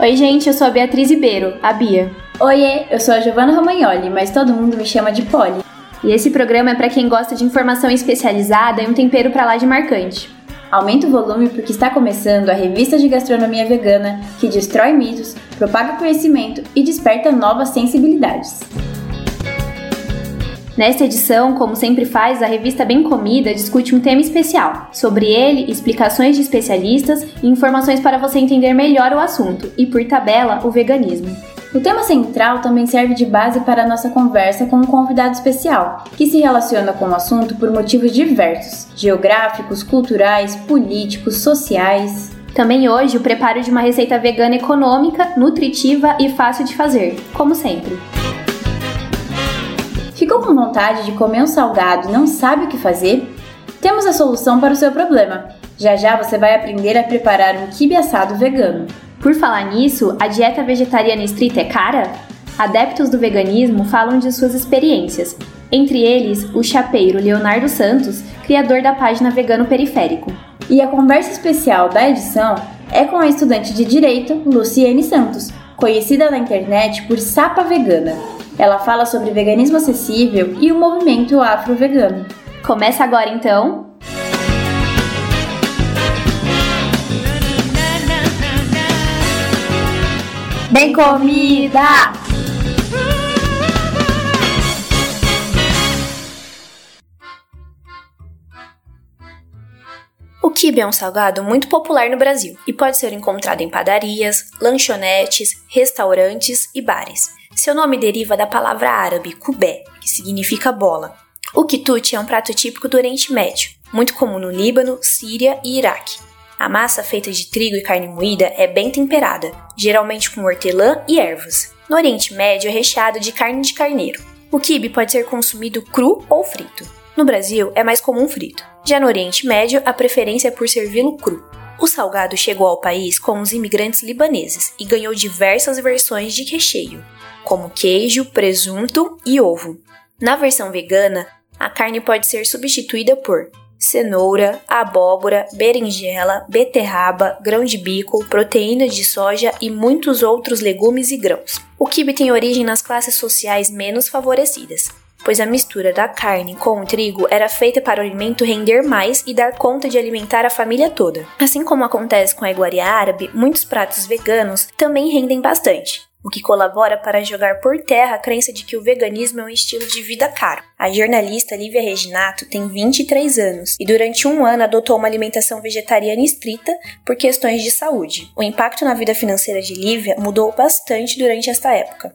Oi, gente, eu sou a Beatriz Ribeiro, a Bia. Oiê, eu sou a Giovana Romagnoli, mas todo mundo me chama de Polly. E esse programa é para quem gosta de informação especializada e um tempero para lá de marcante. Aumenta o volume porque está começando a revista de gastronomia vegana que destrói mitos, propaga conhecimento e desperta novas sensibilidades. Nesta edição, como sempre faz, a revista Bem Comida discute um tema especial. Sobre ele, explicações de especialistas e informações para você entender melhor o assunto, e por tabela, o veganismo. O tema central também serve de base para a nossa conversa com um convidado especial, que se relaciona com o assunto por motivos diversos: geográficos, culturais, políticos, sociais. Também hoje o preparo de uma receita vegana econômica, nutritiva e fácil de fazer, como sempre. Ficou com vontade de comer um salgado e não sabe o que fazer? Temos a solução para o seu problema. Já já você vai aprender a preparar um quibe assado vegano. Por falar nisso, a dieta vegetariana estrita é cara? Adeptos do veganismo falam de suas experiências, entre eles o chapeiro Leonardo Santos, criador da página Vegano Periférico. E a conversa especial da edição é com a estudante de Direito Luciene Santos, conhecida na internet por Sapa Vegana. Ela fala sobre veganismo acessível e o movimento afro-vegano. Começa agora então. Bem comida! O quibe é um salgado muito popular no Brasil e pode ser encontrado em padarias, lanchonetes, restaurantes e bares. Seu nome deriva da palavra árabe kubé, que significa bola. O quitute é um prato típico do Oriente Médio, muito comum no Líbano, Síria e Iraque. A massa feita de trigo e carne moída é bem temperada, geralmente com hortelã e ervas. No Oriente Médio é recheado de carne de carneiro. O quibe pode ser consumido cru ou frito. No Brasil é mais comum frito. Já no Oriente Médio, a preferência é por servi-lo cru. O salgado chegou ao país com os imigrantes libaneses e ganhou diversas versões de recheio, como queijo, presunto e ovo. Na versão vegana, a carne pode ser substituída por cenoura, abóbora, berinjela, beterraba, grão de bico, proteína de soja e muitos outros legumes e grãos. O quibe tem origem nas classes sociais menos favorecidas, pois a mistura da carne com o trigo era feita para o alimento render mais e dar conta de alimentar a família toda. Assim como acontece com a iguaria árabe, muitos pratos veganos também rendem bastante o que colabora para jogar por terra a crença de que o veganismo é um estilo de vida caro. A jornalista Lívia Reginato tem 23 anos e durante um ano adotou uma alimentação vegetariana estrita por questões de saúde. O impacto na vida financeira de Lívia mudou bastante durante esta época.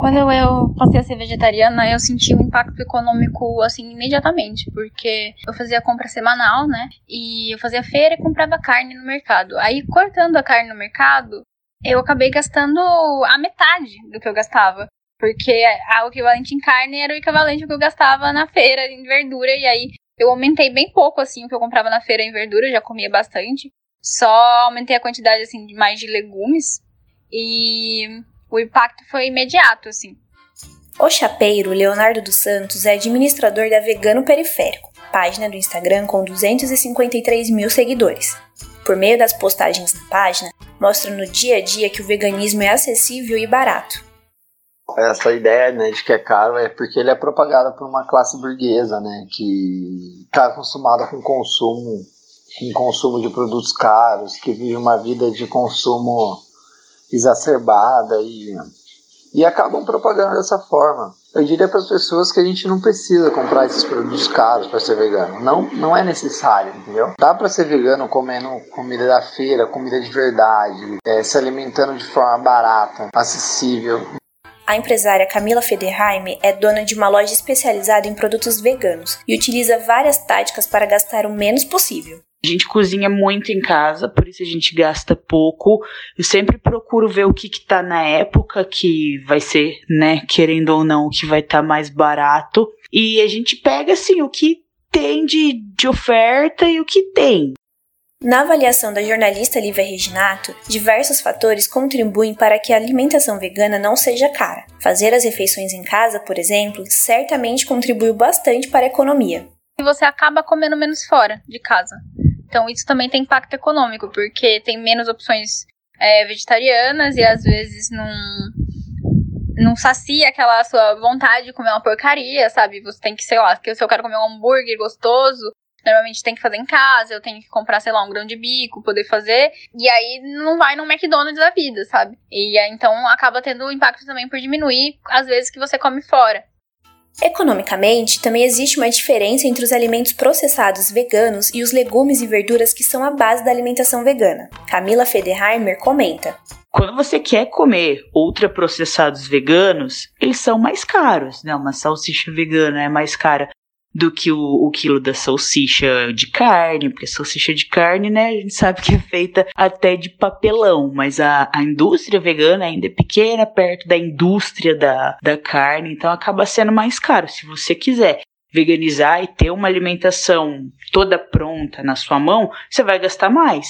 Quando eu passei a ser vegetariana, eu senti um impacto econômico, assim, imediatamente, porque eu fazia compra semanal, né? E eu fazia feira e comprava carne no mercado. Aí, cortando a carne no mercado, eu acabei gastando a metade do que eu gastava. Porque o equivalente em carne era o equivalente ao que eu gastava na feira em verdura. E aí eu aumentei bem pouco, assim, o que eu comprava na feira em verdura, eu já comia bastante. Só aumentei a quantidade, assim, de mais de legumes. E o impacto foi imediato, assim. O chapeiro Leonardo dos Santos é administrador da Vegano Periférico, página do Instagram com 253 mil seguidores. Por meio das postagens na página, mostra no dia a dia que o veganismo é acessível e barato. Essa ideia né, de que é caro é porque ele é propagado por uma classe burguesa, né, que está acostumada com consumo, com consumo de produtos caros, que vive uma vida de consumo exacerbada e, e acabam propagando dessa forma. Eu diria para as pessoas que a gente não precisa comprar esses produtos caros para ser vegano. Não, não é necessário, entendeu? Dá para ser vegano comendo comida da feira, comida de verdade, é, se alimentando de forma barata, acessível. A empresária Camila Federheim é dona de uma loja especializada em produtos veganos e utiliza várias táticas para gastar o menos possível. A gente cozinha muito em casa, por isso a gente gasta pouco. Eu sempre procuro ver o que, que tá na época que vai ser, né, querendo ou não, o que vai estar tá mais barato. E a gente pega assim o que tem de, de oferta e o que tem. Na avaliação da jornalista Lívia Reginato, diversos fatores contribuem para que a alimentação vegana não seja cara. Fazer as refeições em casa, por exemplo, certamente contribuiu bastante para a economia. E você acaba comendo menos fora de casa. Então isso também tem impacto econômico, porque tem menos opções é, vegetarianas e às vezes não não sacia aquela sua vontade de comer uma porcaria, sabe? Você tem que, sei lá, se eu quero comer um hambúrguer gostoso, normalmente tem que fazer em casa, eu tenho que comprar, sei lá, um grão de bico, poder fazer, e aí não vai no McDonald's da vida, sabe? E então acaba tendo impacto também por diminuir as vezes que você come fora. Economicamente, também existe uma diferença entre os alimentos processados veganos e os legumes e verduras que são a base da alimentação vegana. Camila Federheimer comenta: quando você quer comer ultraprocessados veganos, eles são mais caros, né? Uma salsicha vegana é mais cara do que o, o, quilo da salsicha de carne, porque salsicha de carne, né, a gente sabe que é feita até de papelão, mas a, a indústria vegana ainda é pequena, perto da indústria da, da carne, então acaba sendo mais caro. Se você quiser veganizar e ter uma alimentação toda pronta na sua mão, você vai gastar mais.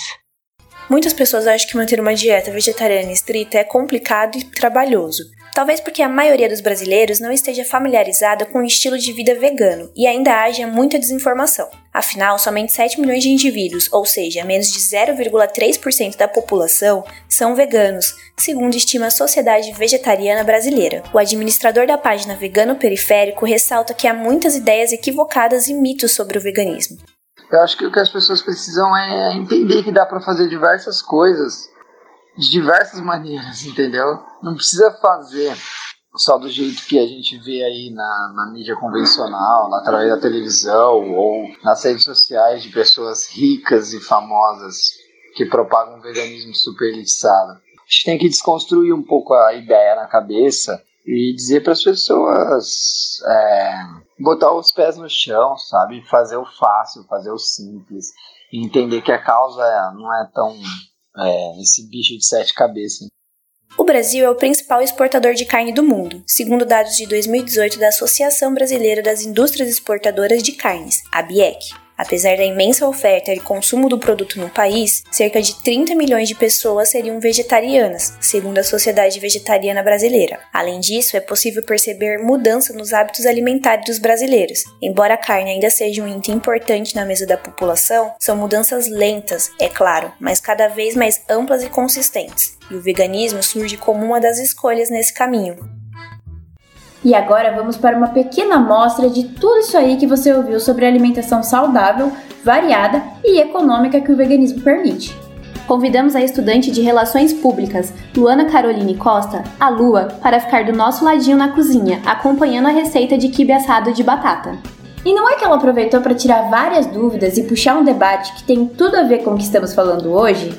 Muitas pessoas acham que manter uma dieta vegetariana estrita é complicado e trabalhoso. Talvez porque a maioria dos brasileiros não esteja familiarizada com o estilo de vida vegano e ainda haja muita desinformação. Afinal, somente 7 milhões de indivíduos, ou seja, menos de 0,3% da população, são veganos, segundo estima a Sociedade Vegetariana Brasileira. O administrador da página Vegano Periférico ressalta que há muitas ideias equivocadas e mitos sobre o veganismo. Eu acho que o que as pessoas precisam é entender que dá para fazer diversas coisas de diversas maneiras, entendeu? Não precisa fazer só do jeito que a gente vê aí na, na mídia convencional, através da televisão ou nas redes sociais de pessoas ricas e famosas que propagam um veganismo super elitizado. A gente tem que desconstruir um pouco a ideia na cabeça e dizer para as pessoas é, botar os pés no chão, sabe? Fazer o fácil, fazer o simples. E entender que a causa não é tão é, esse bicho de sete cabeças. O Brasil é o principal exportador de carne do mundo, segundo dados de 2018 da Associação Brasileira das Indústrias Exportadoras de Carnes, a BIEC. Apesar da imensa oferta e consumo do produto no país, cerca de 30 milhões de pessoas seriam vegetarianas, segundo a Sociedade Vegetariana Brasileira. Além disso, é possível perceber mudança nos hábitos alimentares dos brasileiros. Embora a carne ainda seja um item importante na mesa da população, são mudanças lentas, é claro, mas cada vez mais amplas e consistentes. E o veganismo surge como uma das escolhas nesse caminho. E agora vamos para uma pequena amostra de tudo isso aí que você ouviu sobre alimentação saudável, variada e econômica que o veganismo permite. Convidamos a estudante de Relações Públicas, Luana Caroline Costa, a Lua, para ficar do nosso ladinho na cozinha, acompanhando a receita de quibe assado de batata. E não é que ela aproveitou para tirar várias dúvidas e puxar um debate que tem tudo a ver com o que estamos falando hoje?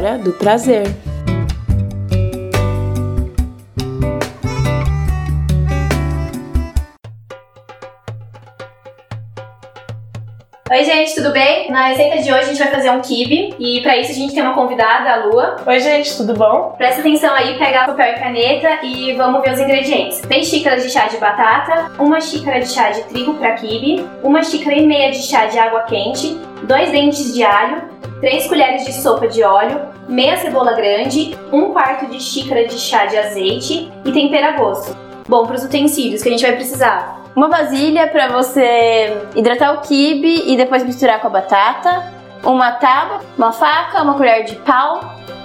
Hora do prazer. Oi, gente, tudo bem? Na receita de hoje a gente vai fazer um kibe e para isso a gente tem uma convidada, a Lua. Oi, gente, tudo bom? Presta atenção aí, pega papel e caneta e vamos ver os ingredientes. 3 xícaras de chá de batata, uma xícara de chá de trigo para kibe, uma xícara e meia de chá de água quente, dois dentes de alho, 3 colheres de sopa de óleo, meia cebola grande, 1 quarto de xícara de chá de azeite e tempera a gosto. Bom, para os utensílios que a gente vai precisar. Uma vasilha para você hidratar o quibe e depois misturar com a batata. Uma tábua, uma faca, uma colher de pau.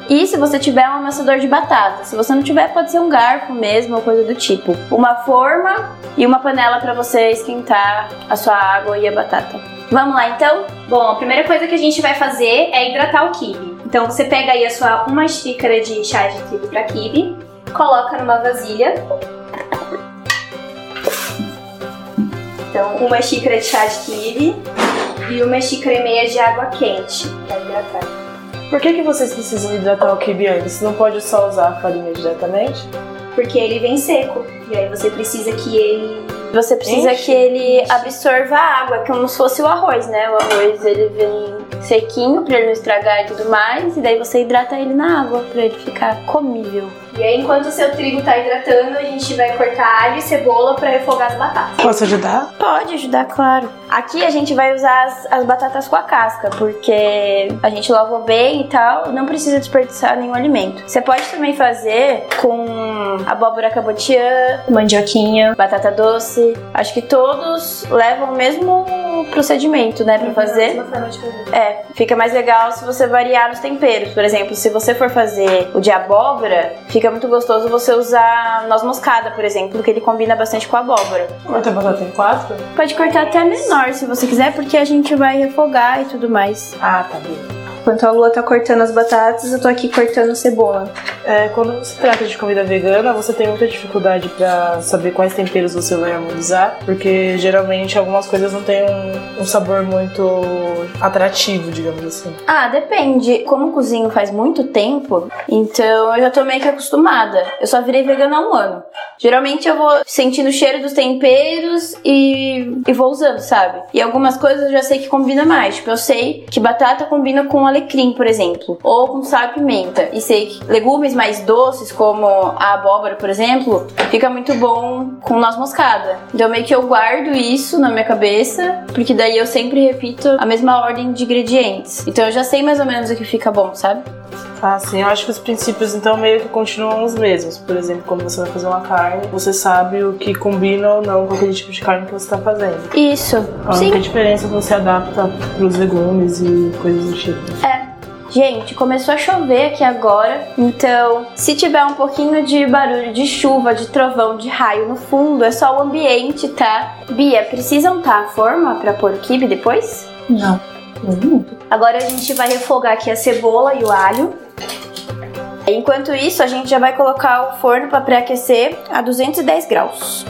E se você tiver um amassador de batata, se você não tiver, pode ser um garfo mesmo ou coisa do tipo. Uma forma e uma panela para você esquentar a sua água e a batata. Vamos lá então? Bom, a primeira coisa que a gente vai fazer é hidratar o quibe. Então você pega aí a sua uma xícara de chá de trigo para quibe, coloca numa vasilha. Então, uma xícara de chá de quibe e uma xícara e meia de água quente para hidratar. Por que, que vocês precisam hidratar o quibe antes? Não pode só usar a farinha diretamente? Porque ele vem seco e aí você precisa que ele você precisa Enche. que ele absorva a água, como se fosse o arroz, né? O arroz ele vem sequinho pra ele não estragar e tudo mais. E daí você hidrata ele na água pra ele ficar comível. E aí, enquanto o seu trigo tá hidratando, a gente vai cortar alho e cebola pra refogar as batatas. Posso ajudar? Pode ajudar, claro. Aqui a gente vai usar as, as batatas com a casca, porque a gente lavou bem e tal, não precisa desperdiçar nenhum alimento. Você pode também fazer com abóbora cabotiã, Mandioquinha. batata doce. Acho que todos levam o mesmo procedimento, né, pra fazer. É, fica mais legal se você variar nos temperos. Por exemplo, se você for fazer o de abóbora, fica muito gostoso você usar noz moscada, por exemplo, porque ele combina bastante com a abóbora. Corta a batata em quatro? Pode cortar até menor se você quiser, porque a gente vai refogar e tudo mais. Ah, tá bem. Enquanto a Lua tá cortando as batatas, eu tô aqui cortando cebola. É, quando se trata de comida vegana, você tem muita dificuldade pra saber quais temperos você vai harmonizar, porque geralmente algumas coisas não têm um, um sabor muito atrativo, digamos assim. Ah, depende. Como cozinho faz muito tempo, então eu já tô meio que acostumada. Eu só virei vegana há um ano. Geralmente eu vou sentindo o cheiro dos temperos e, e vou usando, sabe? E algumas coisas eu já sei que combina mais. Tipo, eu sei que batata combina com alecrim, por exemplo, ou com sal e pimenta. E sei que legumes mais doces, como a abóbora, por exemplo, fica muito bom com noz moscada. Então meio que eu guardo isso na minha cabeça, porque daí eu sempre repito a mesma ordem de ingredientes. Então eu já sei mais ou menos o que fica bom, sabe? Ah, sim, eu acho que os princípios então meio que continuam os mesmos. Por exemplo, quando você vai fazer uma carne, você sabe o que combina ou não com aquele tipo de carne que você está fazendo. Isso. A Sim. única diferença é que você adapta pros legumes e coisas do tipo. É. Gente, começou a chover aqui agora, então se tiver um pouquinho de barulho de chuva, de trovão, de raio no fundo, é só o ambiente, tá? Bia, precisa untar a forma pra pôr o kibe depois? Não. Agora a gente vai refogar aqui a cebola e o alho. Enquanto isso, a gente já vai colocar o forno para pré-aquecer a 210 graus.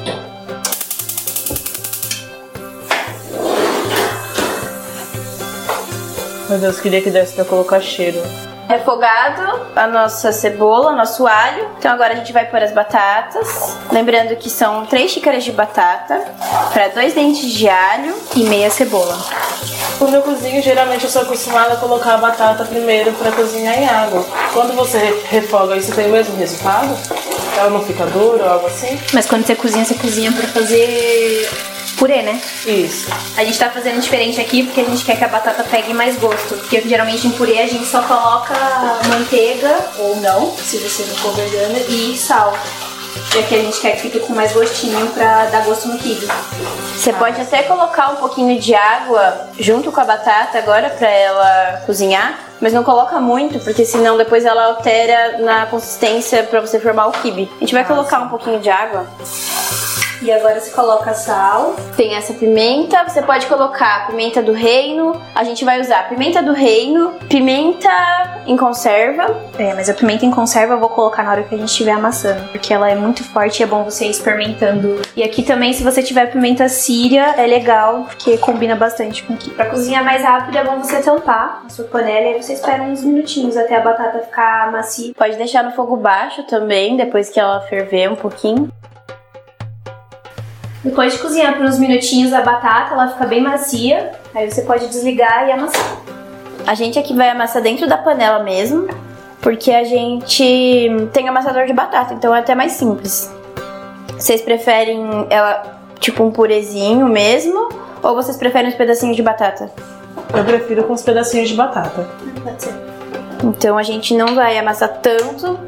Meu Deus, queria que desse pra colocar cheiro. Refogado a nossa cebola, nosso alho. Então agora a gente vai pôr as batatas. Lembrando que são 3 xícaras de batata para 2 dentes de alho. E meia cebola. Quando eu cozinho, geralmente eu sou acostumada a colocar a batata primeiro pra cozinhar em água. Quando você re- refoga isso, tem o mesmo resultado? Ela não fica dura ou algo assim? Mas quando você cozinha, você cozinha pra fazer purê, né? Isso. A gente tá fazendo diferente aqui porque a gente quer que a batata pegue mais gosto. Porque geralmente em purê a gente só coloca manteiga, ou não, se você não for vegana, e sal. E aqui a gente quer que fique com mais gostinho pra dar gosto no quibe. Você pode até colocar um pouquinho de água junto com a batata agora para ela cozinhar, mas não coloca muito, porque senão depois ela altera na consistência para você formar o quibe. A gente vai colocar um pouquinho de água. E agora você coloca sal. Tem essa pimenta, você pode colocar pimenta do reino. A gente vai usar pimenta do reino, pimenta em conserva. É, mas a pimenta em conserva eu vou colocar na hora que a gente estiver amassando, porque ela é muito forte e é bom você ir experimentando. E aqui também, se você tiver pimenta síria, é legal, porque combina bastante com aqui. Pra cozinhar mais rápido, é bom você tampar a sua panela e aí você espera uns minutinhos até a batata ficar macia. Pode deixar no fogo baixo também, depois que ela ferver um pouquinho. Depois de cozinhar por uns minutinhos a batata, ela fica bem macia. Aí você pode desligar e amassar. A gente aqui vai amassar dentro da panela mesmo, porque a gente tem amassador de batata, então é até mais simples. Vocês preferem ela tipo um purezinho mesmo, ou vocês preferem os pedacinhos de batata? Eu prefiro com os pedacinhos de batata. Pode ser. Então a gente não vai amassar tanto.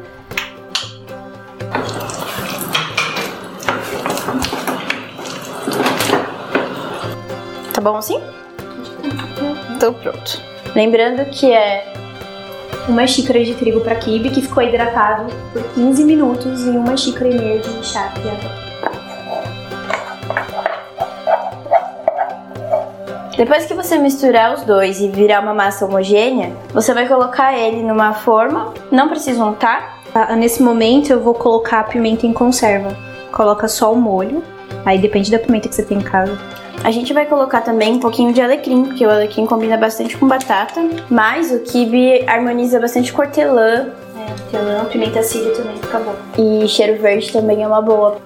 Bom assim? Então pronto. Lembrando que é Uma xícara de trigo para quibe que ficou hidratado por 15 minutos e uma xícara e meia de chá de. Depois que você misturar os dois e virar uma massa homogênea, você vai colocar ele numa forma, não precisa untar. Ah, Nesse momento eu vou colocar a pimenta em conserva. Coloca só o molho. Aí depende da pimenta que você tem em casa. A gente vai colocar também um pouquinho de alecrim, porque o alecrim combina bastante com batata, mas o quibe harmoniza bastante com hortelã Hortelã, pimenta síria também fica bom. e cheiro verde também é uma boa.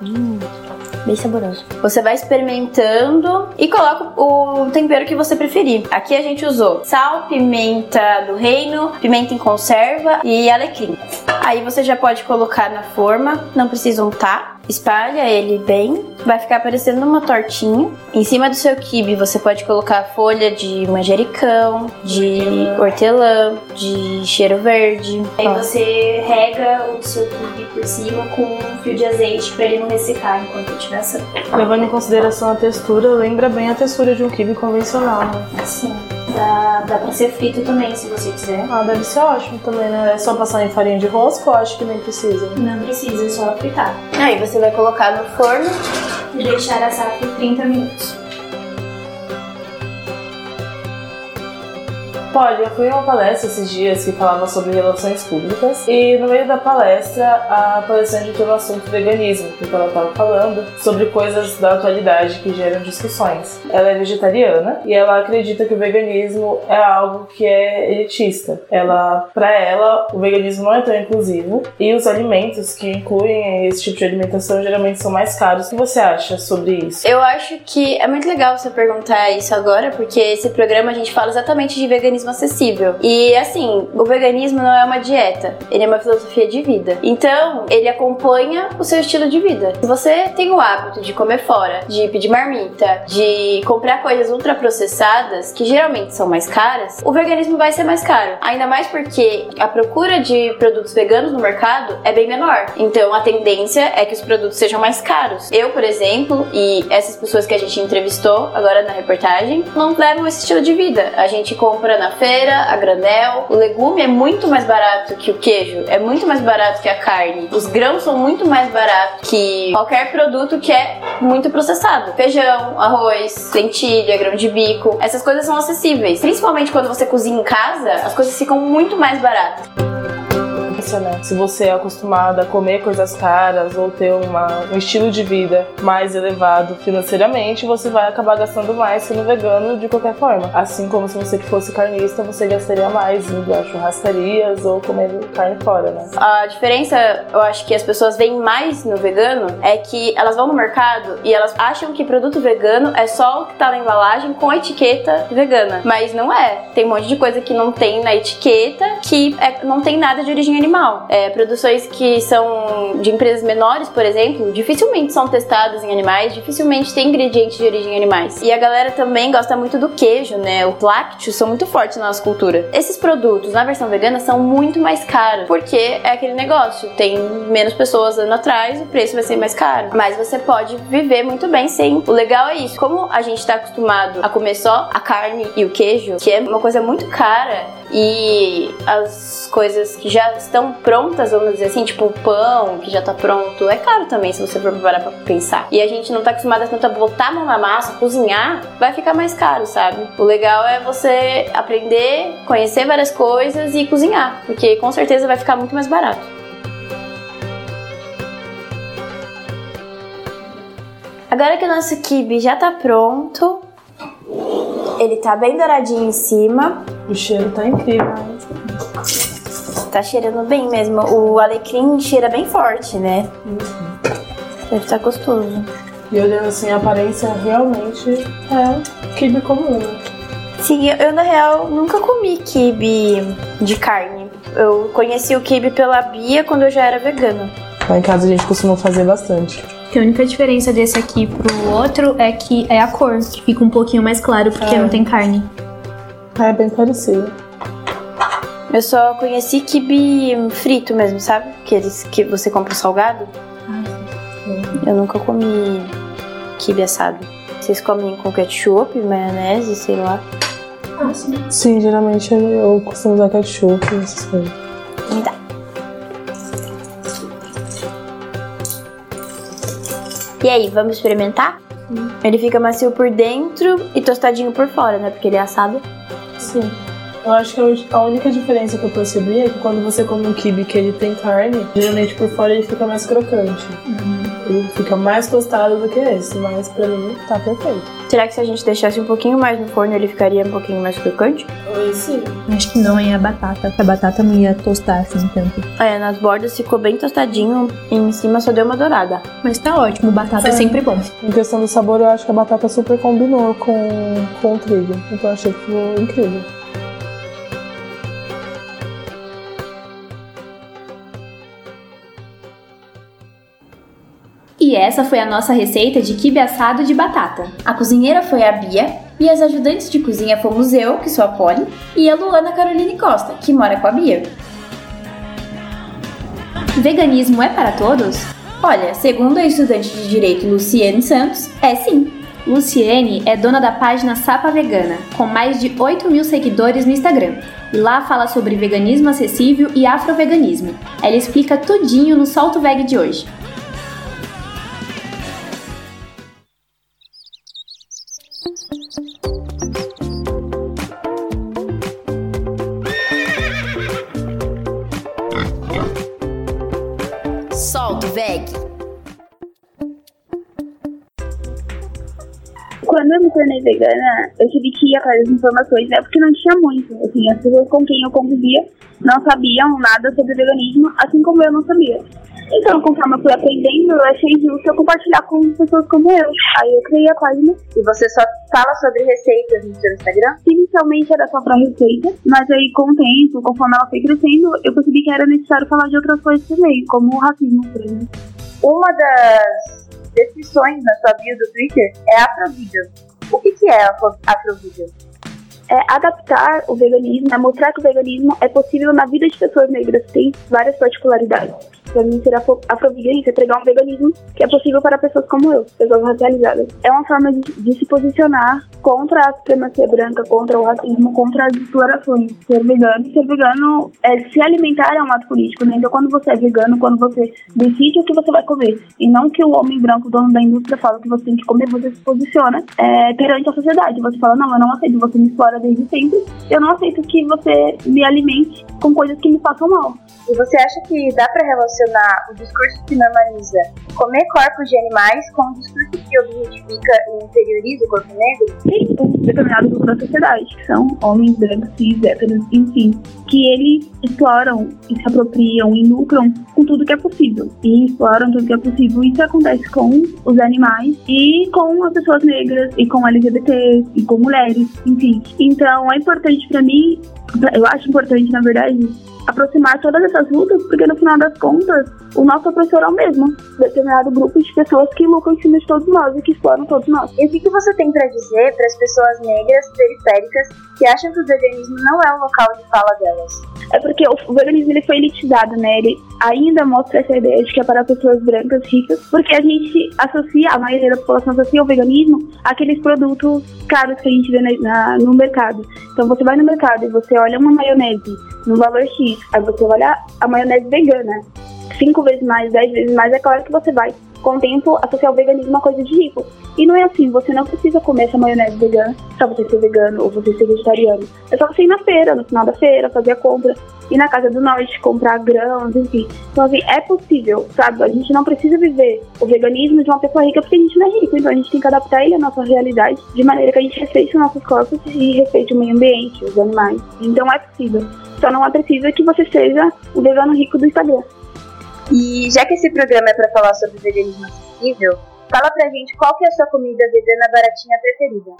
bem saboroso. Você vai experimentando e coloca o tempero que você preferir. Aqui a gente usou sal, pimenta do reino, pimenta em conserva e alecrim. Aí você já pode colocar na forma, não precisa untar. Espalha ele bem, vai ficar parecendo uma tortinha. Em cima do seu quibe você pode colocar folha de manjericão, de hortelã, de cheiro verde. Aí você rega o seu quibe por cima com um fio de azeite para ele não ressecar enquanto estiver assando. Levando em consideração a textura, lembra bem a textura de um quibe convencional, né? Assim, dá, dá pra ser frito também, se você quiser. Ah, deve ser ótimo também, né? É só passar em farinha de rosca ou acho que nem precisa? Não precisa, é só fritar. Aí você vai colocar no forno. E deixar assar por 30 minutos. Pode, eu fui em uma palestra esses dias que falava sobre relações públicas e no meio da palestra a palestrante entrou no assunto veganismo, porque ela estava falando sobre coisas da atualidade que geram discussões. Ela é vegetariana e ela acredita que o veganismo é algo que é elitista. Ela, para ela, o veganismo não é tão inclusivo e os alimentos que incluem esse tipo de alimentação geralmente são mais caros. O que você acha sobre isso? Eu acho que é muito legal você perguntar isso agora, porque esse programa a gente fala exatamente de veganismo acessível. E assim, o veganismo não é uma dieta, ele é uma filosofia de vida. Então, ele acompanha o seu estilo de vida. Se você tem o hábito de comer fora, de pedir marmita, de comprar coisas ultraprocessadas, que geralmente são mais caras, o veganismo vai ser mais caro. Ainda mais porque a procura de produtos veganos no mercado é bem menor. Então, a tendência é que os produtos sejam mais caros. Eu, por exemplo, e essas pessoas que a gente entrevistou agora na reportagem, não levam esse estilo de vida. A gente compra na feira, a granel. O legume é muito mais barato que o queijo, é muito mais barato que a carne. Os grãos são muito mais baratos que qualquer produto que é muito processado. Feijão, arroz, lentilha, grão de bico. Essas coisas são acessíveis. Principalmente quando você cozinha em casa, as coisas ficam muito mais baratas né? Se você é acostumado a comer coisas caras ou ter uma, um estilo de vida mais elevado financeiramente, você vai acabar gastando mais sendo vegano de qualquer forma. Assim como se você fosse carnista, você gastaria mais indo a churrascarias ou comendo carne fora, né? A diferença, eu acho que as pessoas veem mais no vegano é que elas vão no mercado e elas acham que produto vegano é só o que tá na embalagem com a etiqueta vegana. Mas não é. Tem um monte de coisa que não tem na etiqueta que é, não tem nada de origem animal. É, produções que são de empresas menores, por exemplo, dificilmente são testadas em animais, dificilmente tem ingredientes de origem animais. E a galera também gosta muito do queijo, né? Os lácteos são muito fortes na nossa cultura. Esses produtos na versão vegana são muito mais caros, porque é aquele negócio, tem menos pessoas andando atrás, o preço vai ser mais caro. Mas você pode viver muito bem sem. O legal é isso. Como a gente tá acostumado a comer só a carne e o queijo, que é uma coisa muito cara, e as coisas que já estão prontas, vamos dizer assim, tipo o pão que já tá pronto, é caro também se você for parar pra pensar. E a gente não tá acostumado a tanto a botar a mão na massa, cozinhar, vai ficar mais caro, sabe? O legal é você aprender, conhecer várias coisas e cozinhar, porque com certeza vai ficar muito mais barato. Agora que o nosso kibe já tá pronto, ele tá bem douradinho em cima. O cheiro tá incrível. né? Tá cheirando bem mesmo. O alecrim cheira bem forte, né? Deve estar gostoso. E olhando assim, a aparência realmente é kibe comum. né? Sim, eu, na real nunca comi kibe de carne. Eu conheci o kibe pela Bia quando eu já era vegana. Lá em casa a gente costuma fazer bastante. Que a única diferença desse aqui pro outro é que é a cor, que fica um pouquinho mais claro porque É. não tem carne. É bem parecido. Eu só conheci kibe frito mesmo, sabe? Aqueles que você compra salgado. Eu nunca comi kibe assado. Vocês comem com ketchup, maionese, sei lá. Sim, geralmente eu costumo usar ketchup essas coisas. Me dá. E aí, vamos experimentar? Ele fica macio por dentro e tostadinho por fora, né? Porque ele é assado. Sim. Eu acho que a única diferença que eu percebi é que quando você come um kibe que ele tem carne, geralmente por fora ele fica mais crocante. Uhum. Fica mais tostado do que esse, mas pra mim tá perfeito. Será que se a gente deixasse um pouquinho mais no forno ele ficaria um pouquinho mais crocante? Sim. Acho que não, é a batata. A batata não ia tostar assim tanto. É, nas bordas ficou bem tostadinho e em cima só deu uma dourada. Mas tá ótimo, batata é, é sempre bom. Em questão do sabor, eu acho que a batata super combinou com, com o trigo. Então eu achei que ficou incrível. E essa foi a nossa receita de quibe assado de batata. A cozinheira foi a Bia e as ajudantes de cozinha fomos eu, que sou a Polly, e a Luana Caroline Costa, que mora com a Bia. Veganismo é para todos? Olha, segundo a estudante de direito Luciene Santos, é sim. Luciene é dona da página Sapa Vegana, com mais de 8 mil seguidores no Instagram. E lá fala sobre veganismo acessível e afroveganismo. Ela explica tudinho no Solto Veg de hoje. Vegana, eu tive que ir atrás das informações, né? Porque não tinha muito. Assim, as pessoas com quem eu convivia não sabiam nada sobre veganismo, assim como eu não sabia. Então, conforme eu fui aprendendo, eu achei justo eu compartilhar com pessoas como eu. Aí eu criei a página. E você só fala sobre receitas no seu Instagram? Inicialmente era só pra receita, mas aí com o tempo, conforme ela foi crescendo, eu percebi que era necessário falar de outras coisas também, como o racismo, por exemplo. Uma das descrições na sua bio do Twitter é Afrovídeo. O que, que é Afrovídeo? é adaptar o veganismo, é mostrar que o veganismo é possível na vida de pessoas negras, tem várias particularidades. Para mim, ser afroveganista é pregar um veganismo que é possível para pessoas como eu, pessoas racializadas. É uma forma de, de se posicionar contra a supremacia branca, contra o racismo, contra as explorações. Ser vegano, ser vegano é se alimentar é um ato político, né? Então, quando você é vegano, quando você decide o que você vai comer, e não que o homem branco, dono da indústria, fala que você tem que comer, você se posiciona é, perante a sociedade. Você fala, não, eu não aceito, você me explora desde sempre, eu não aceito que você me alimente com coisas que me façam mal. E você acha que dá para relacionar o discurso que normaliza comer corpos de animais com o discurso que objetifica e inferioriza o corpo negro? Sim, um determinado grupo da sociedade, que são homens brancos, cis, héteros, enfim, que eles exploram e se apropriam e lucram com tudo que é possível. E exploram tudo que é possível. Isso acontece com os animais e com as pessoas negras, e com LGBTs, e com mulheres, enfim. Então é importante para mim, eu acho importante, na verdade, aproximar todas essas lutas, porque no final das contas, o nosso opressor é o mesmo. Determinado grupo de pessoas que lucram em cima de todos nós e que exploram todos nós. E o que, que você tem para dizer para as pessoas negras periféricas que acham que o veganismo não é o local de fala delas? É porque o veganismo ele foi elitizado, né? Ele ainda mostra essa ideia de que é para pessoas brancas ricas, porque a gente associa, a maioria da população associa o veganismo àqueles produtos caros que a gente vê na, no mercado. Então você vai no mercado e você olha uma maionese no valor X, aí você olha a maionese vegana, cinco vezes mais, dez vezes mais, é claro que você vai, com o tempo, associar o veganismo a coisa de rico. E não é assim, você não precisa comer essa maionese vegana pra você ser vegano ou você ser vegetariano. É só você ir na feira, no final da feira, fazer a compra, ir na casa do norte, comprar grãos, enfim. Então, assim, é possível, sabe? A gente não precisa viver o veganismo de uma pessoa rica porque a gente não é rico. Então, a gente tem que adaptar ele à nossa realidade de maneira que a gente respeite os nossos corpos e respeite o meio ambiente, os animais. Então, é possível. Só não é preciso que você seja o vegano rico do Instagram. E já que esse programa é para falar sobre veganismo acessível, fala pra gente qual que é a sua comida vegana baratinha preferida.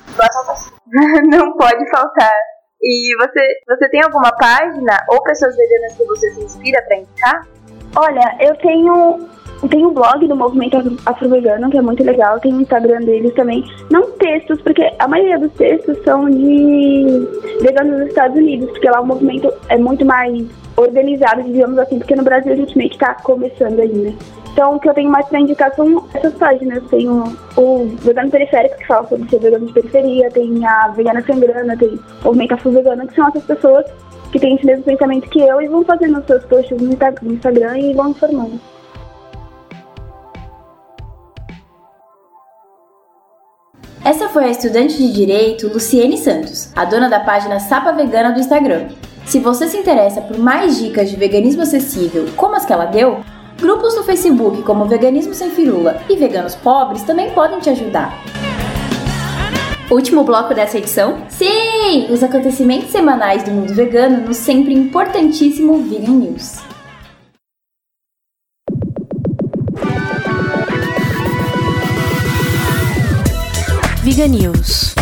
Não pode faltar. E você, você tem alguma página ou pessoas veganas que você se inspira para indicar? Olha, eu tenho tem um blog do movimento afro-vegano, que é muito legal, tem o Instagram deles também. Não textos, porque a maioria dos textos são de veganos dos Estados Unidos, porque lá o movimento é muito mais organizado, digamos assim, porque no Brasil a gente meio que tá começando ainda. Então, o que eu tenho mais para indicar são essas páginas. Tem o, o Vegano Periférico, que fala sobre ser vegano de periferia, tem a Vegana Sem Grana, tem o Movimento Afro-Vegano, que são essas pessoas que têm esse mesmo pensamento que eu e vão fazendo os seus posts no Instagram e vão informando. Essa foi a estudante de direito Luciene Santos, a dona da página Sapa Vegana do Instagram. Se você se interessa por mais dicas de veganismo acessível, como as que ela deu, grupos no Facebook como Veganismo Sem Firula e Veganos Pobres também podem te ajudar. Último bloco dessa edição? Sim! Os acontecimentos semanais do mundo vegano no sempre importantíssimo Vegan News. Vegan News.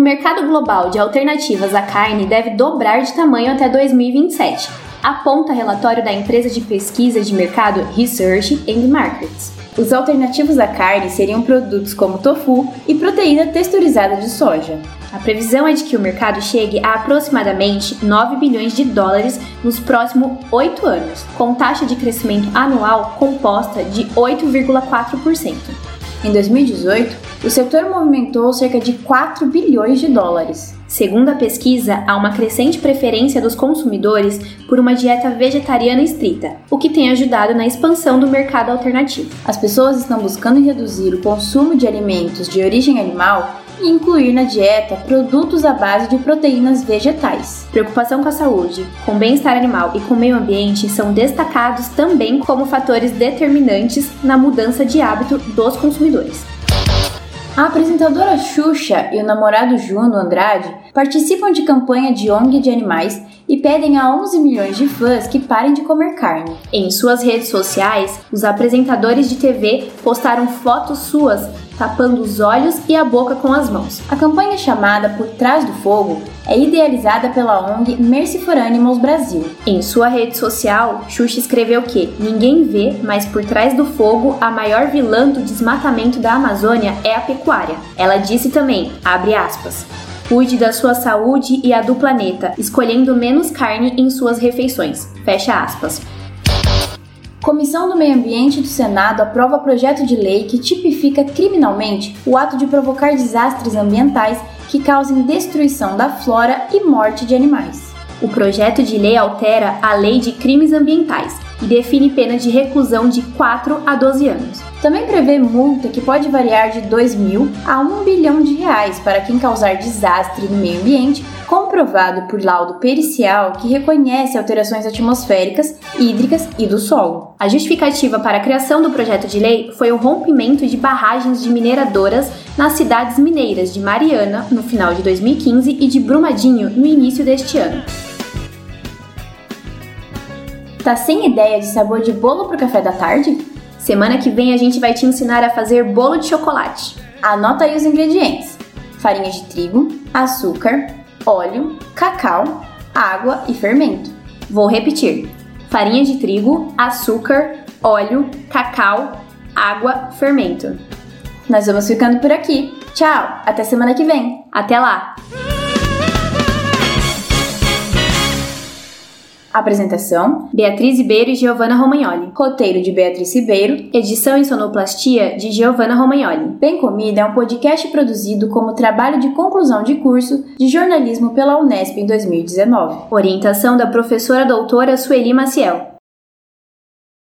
O mercado global de alternativas à carne deve dobrar de tamanho até 2027, aponta relatório da empresa de pesquisa de mercado Research and Markets. Os alternativos à carne seriam produtos como tofu e proteína texturizada de soja. A previsão é de que o mercado chegue a aproximadamente 9 bilhões de dólares nos próximos 8 anos, com taxa de crescimento anual composta de 8,4%. Em 2018, o setor movimentou cerca de 4 bilhões de dólares. Segundo a pesquisa, há uma crescente preferência dos consumidores por uma dieta vegetariana estrita, o que tem ajudado na expansão do mercado alternativo. As pessoas estão buscando reduzir o consumo de alimentos de origem animal e incluir na dieta produtos à base de proteínas vegetais. Preocupação com a saúde, com bem-estar animal e com o meio ambiente são destacados também como fatores determinantes na mudança de hábito dos consumidores. A apresentadora Xuxa e o namorado Juno Andrade participam de campanha de ONG de animais e pedem a 11 milhões de fãs que parem de comer carne. Em suas redes sociais, os apresentadores de TV postaram fotos suas tapando os olhos e a boca com as mãos. A campanha chamada Por Trás do Fogo é idealizada pela ONG Mercy for Animals Brasil. Em sua rede social, Xuxa escreveu que ninguém vê, mas por trás do fogo, a maior vilã do desmatamento da Amazônia é a pecuária. Ela disse também, abre aspas, Cuide da sua saúde e a do planeta, escolhendo menos carne em suas refeições. Fecha aspas. Comissão do Meio Ambiente do Senado aprova projeto de lei que tipifica criminalmente o ato de provocar desastres ambientais que causem destruição da flora e morte de animais. O projeto de lei altera a Lei de Crimes Ambientais e define pena de reclusão de 4 a 12 anos. Também prevê multa que pode variar de 2 mil a 1 bilhão de reais para quem causar desastre no meio ambiente, comprovado por laudo pericial que reconhece alterações atmosféricas, hídricas e do solo. A justificativa para a criação do projeto de lei foi o rompimento de barragens de mineradoras nas cidades mineiras de Mariana no final de 2015 e de Brumadinho no início deste ano. Tá sem ideia de sabor de bolo pro café da tarde? Semana que vem a gente vai te ensinar a fazer bolo de chocolate. Anota aí os ingredientes: farinha de trigo, açúcar, óleo, cacau, água e fermento. Vou repetir: farinha de trigo, açúcar, óleo, cacau, água, fermento. Nós vamos ficando por aqui. Tchau, até semana que vem. Até lá. Apresentação: Beatriz Ribeiro e Giovanna Romagnoli. Roteiro de Beatriz Ribeiro. Edição e sonoplastia de Giovanna Romagnoli. Bem Comida é um podcast produzido como trabalho de conclusão de curso de jornalismo pela Unesp em 2019. Orientação da professora doutora Sueli Maciel.